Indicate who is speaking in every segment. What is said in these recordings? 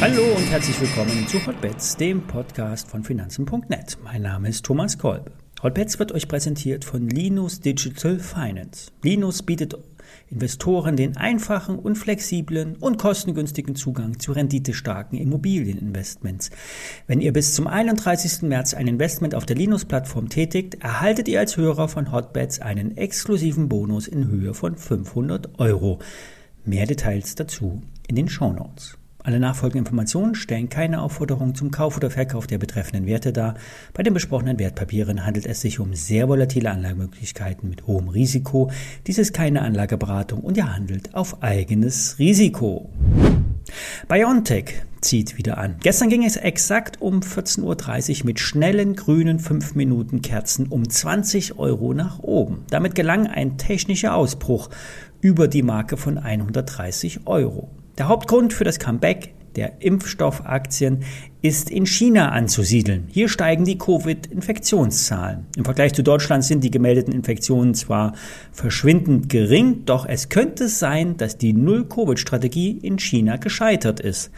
Speaker 1: Hallo und herzlich willkommen zu Hotbets, dem Podcast von Finanzen.net. Mein Name ist Thomas Kolb. Hotbets wird euch präsentiert von Linus Digital Finance. Linus bietet Investoren den einfachen und flexiblen und kostengünstigen Zugang zu renditestarken Immobilieninvestments. Wenn ihr bis zum 31. März ein Investment auf der Linus-Plattform tätigt, erhaltet ihr als Hörer von Hotbets einen exklusiven Bonus in Höhe von 500 Euro. Mehr Details dazu in den Show Notes. Alle nachfolgenden Informationen stellen keine Aufforderung zum Kauf oder Verkauf der betreffenden Werte dar. Bei den besprochenen Wertpapieren handelt es sich um sehr volatile Anlagemöglichkeiten mit hohem Risiko. Dies ist keine Anlageberatung und ihr handelt auf eigenes Risiko. BioNTech zieht wieder an. Gestern ging es exakt um 14.30 Uhr mit schnellen grünen 5 Minuten Kerzen um 20 Euro nach oben. Damit gelang ein technischer Ausbruch über die Marke von 130 Euro. Der Hauptgrund für das Comeback der Impfstoffaktien ist in China anzusiedeln. Hier steigen die Covid-Infektionszahlen. Im Vergleich zu Deutschland sind die gemeldeten Infektionen zwar verschwindend gering, doch es könnte sein, dass die Null-Covid-Strategie in China gescheitert ist.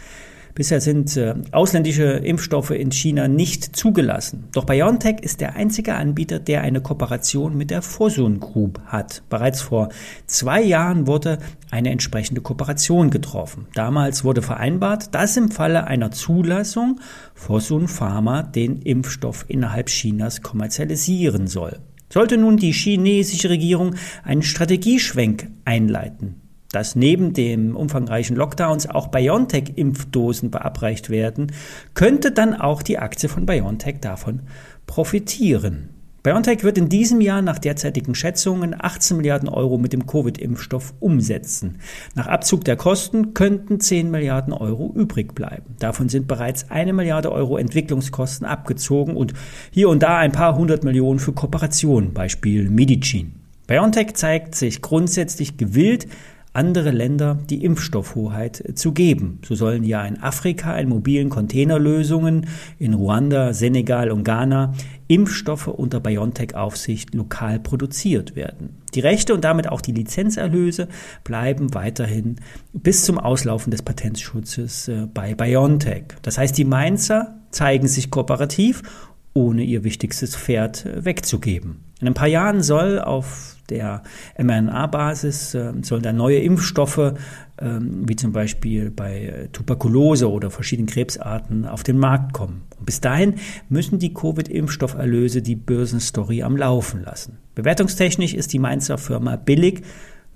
Speaker 1: Bisher sind äh, ausländische Impfstoffe in China nicht zugelassen. Doch BioNTech ist der einzige Anbieter, der eine Kooperation mit der Fosun Group hat. Bereits vor zwei Jahren wurde eine entsprechende Kooperation getroffen. Damals wurde vereinbart, dass im Falle einer Zulassung Fosun Pharma den Impfstoff innerhalb Chinas kommerzialisieren soll. Sollte nun die chinesische Regierung einen Strategieschwenk einleiten, dass neben dem umfangreichen Lockdowns auch BioNTech-Impfdosen verabreicht werden, könnte dann auch die Aktie von BioNTech davon profitieren. BioNTech wird in diesem Jahr nach derzeitigen Schätzungen 18 Milliarden Euro mit dem Covid-Impfstoff umsetzen. Nach Abzug der Kosten könnten 10 Milliarden Euro übrig bleiben. Davon sind bereits eine Milliarde Euro Entwicklungskosten abgezogen und hier und da ein paar hundert Millionen für Kooperationen, Beispiel Medicin. BioNTech zeigt sich grundsätzlich gewillt, andere Länder die Impfstoffhoheit zu geben. So sollen ja in Afrika in mobilen Containerlösungen, in Ruanda, Senegal und Ghana Impfstoffe unter BioNTech-Aufsicht lokal produziert werden. Die Rechte und damit auch die Lizenzerlöse bleiben weiterhin bis zum Auslaufen des Patentschutzes äh, bei BioNTech. Das heißt, die Mainzer zeigen sich kooperativ ohne ihr wichtigstes Pferd äh, wegzugeben. In ein paar Jahren soll auf der mRNA-Basis äh, sollen da neue Impfstoffe, äh, wie zum Beispiel bei äh, Tuberkulose oder verschiedenen Krebsarten, auf den Markt kommen. Und bis dahin müssen die Covid-Impfstofferlöse die Börsenstory am Laufen lassen. Bewertungstechnisch ist die Mainzer Firma billig,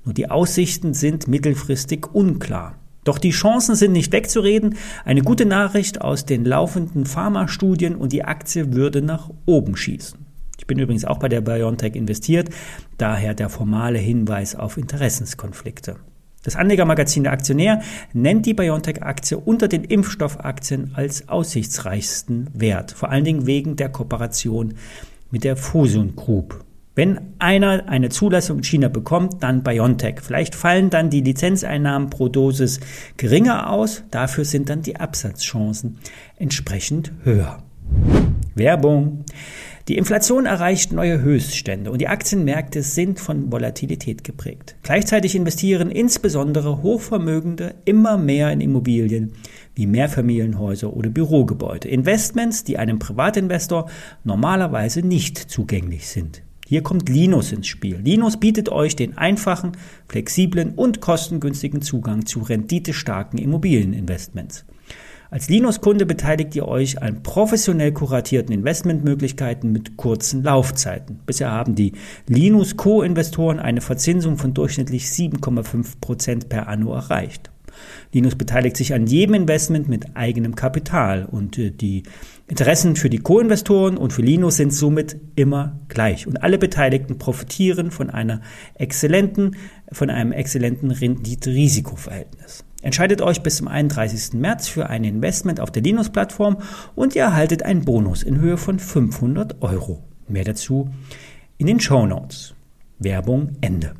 Speaker 1: nur die Aussichten sind mittelfristig unklar. Doch die Chancen sind nicht wegzureden. Eine gute Nachricht aus den laufenden Pharmastudien und die Aktie würde nach oben schießen. Ich bin übrigens auch bei der BioNTech investiert, daher der formale Hinweis auf Interessenskonflikte. Das Anlegermagazin der Aktionär nennt die BioNTech-Aktie unter den Impfstoffaktien als aussichtsreichsten Wert, vor allen Dingen wegen der Kooperation mit der Fusion Group. Wenn einer eine Zulassung in China bekommt, dann BioNTech. Vielleicht fallen dann die Lizenzeinnahmen pro Dosis geringer aus, dafür sind dann die Absatzchancen entsprechend höher. Werbung. Die Inflation erreicht neue Höchststände und die Aktienmärkte sind von Volatilität geprägt. Gleichzeitig investieren insbesondere Hochvermögende immer mehr in Immobilien wie Mehrfamilienhäuser oder Bürogebäude. Investments, die einem Privatinvestor normalerweise nicht zugänglich sind. Hier kommt Linus ins Spiel. Linus bietet euch den einfachen, flexiblen und kostengünstigen Zugang zu renditestarken Immobilieninvestments. Als Linus-Kunde beteiligt ihr euch an professionell kuratierten Investmentmöglichkeiten mit kurzen Laufzeiten. Bisher haben die Linus Co-Investoren eine Verzinsung von durchschnittlich 7,5 Prozent per Anno erreicht. Linus beteiligt sich an jedem Investment mit eigenem Kapital und äh, die Interessen für die Co-Investoren und für Linus sind somit immer gleich und alle Beteiligten profitieren von einer exzellenten, von einem exzellenten Rendite-Risiko-Verhältnis. Entscheidet euch bis zum 31. März für ein Investment auf der Linus-Plattform und ihr erhaltet einen Bonus in Höhe von 500 Euro. Mehr dazu in den Show Notes. Werbung Ende.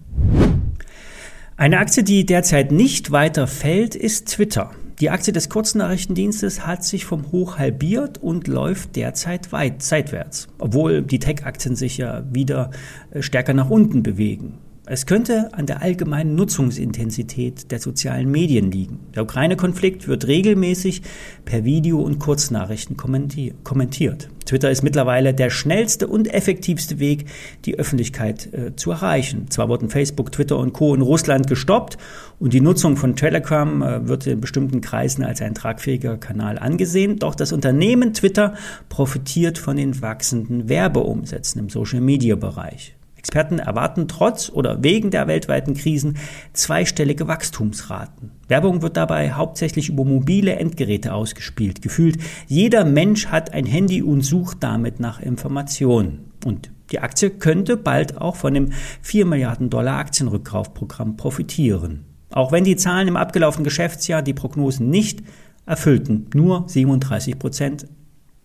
Speaker 1: Eine Aktie, die derzeit nicht weiter fällt, ist Twitter. Die Aktie des Kurznachrichtendienstes hat sich vom Hoch halbiert und läuft derzeit weit seitwärts, obwohl die Tech-Aktien sich ja wieder äh, stärker nach unten bewegen. Es könnte an der allgemeinen Nutzungsintensität der sozialen Medien liegen. Der Ukraine-Konflikt wird regelmäßig per Video und Kurznachrichten kommentiert. Twitter ist mittlerweile der schnellste und effektivste Weg, die Öffentlichkeit äh, zu erreichen. Zwar wurden Facebook, Twitter und Co. in Russland gestoppt und die Nutzung von Telegram äh, wird in bestimmten Kreisen als ein tragfähiger Kanal angesehen, doch das Unternehmen Twitter profitiert von den wachsenden Werbeumsätzen im Social-Media-Bereich. Experten erwarten trotz oder wegen der weltweiten Krisen zweistellige Wachstumsraten. Werbung wird dabei hauptsächlich über mobile Endgeräte ausgespielt. Gefühlt jeder Mensch hat ein Handy und sucht damit nach Informationen. Und die Aktie könnte bald auch von dem 4 Milliarden Dollar Aktienrückkaufprogramm profitieren. Auch wenn die Zahlen im abgelaufenen Geschäftsjahr die Prognosen nicht erfüllten, nur 37 Prozent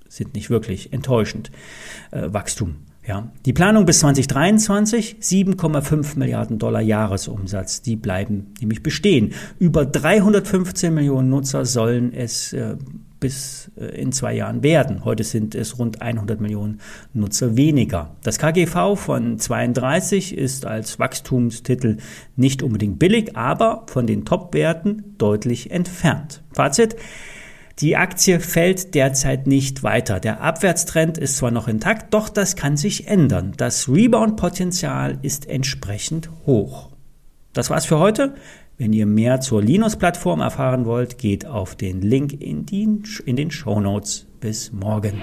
Speaker 1: sind nicht wirklich enttäuschend. Äh, Wachstum ja, die Planung bis 2023, 7,5 Milliarden Dollar Jahresumsatz, die bleiben nämlich bestehen. Über 315 Millionen Nutzer sollen es äh, bis äh, in zwei Jahren werden. Heute sind es rund 100 Millionen Nutzer weniger. Das KGV von 32 ist als Wachstumstitel nicht unbedingt billig, aber von den Top-Werten deutlich entfernt. Fazit. Die Aktie fällt derzeit nicht weiter. Der Abwärtstrend ist zwar noch intakt, doch das kann sich ändern. Das Rebound-Potenzial ist entsprechend hoch. Das war's für heute. Wenn ihr mehr zur Linux-Plattform erfahren wollt, geht auf den Link in, die, in den Show Notes. Bis morgen.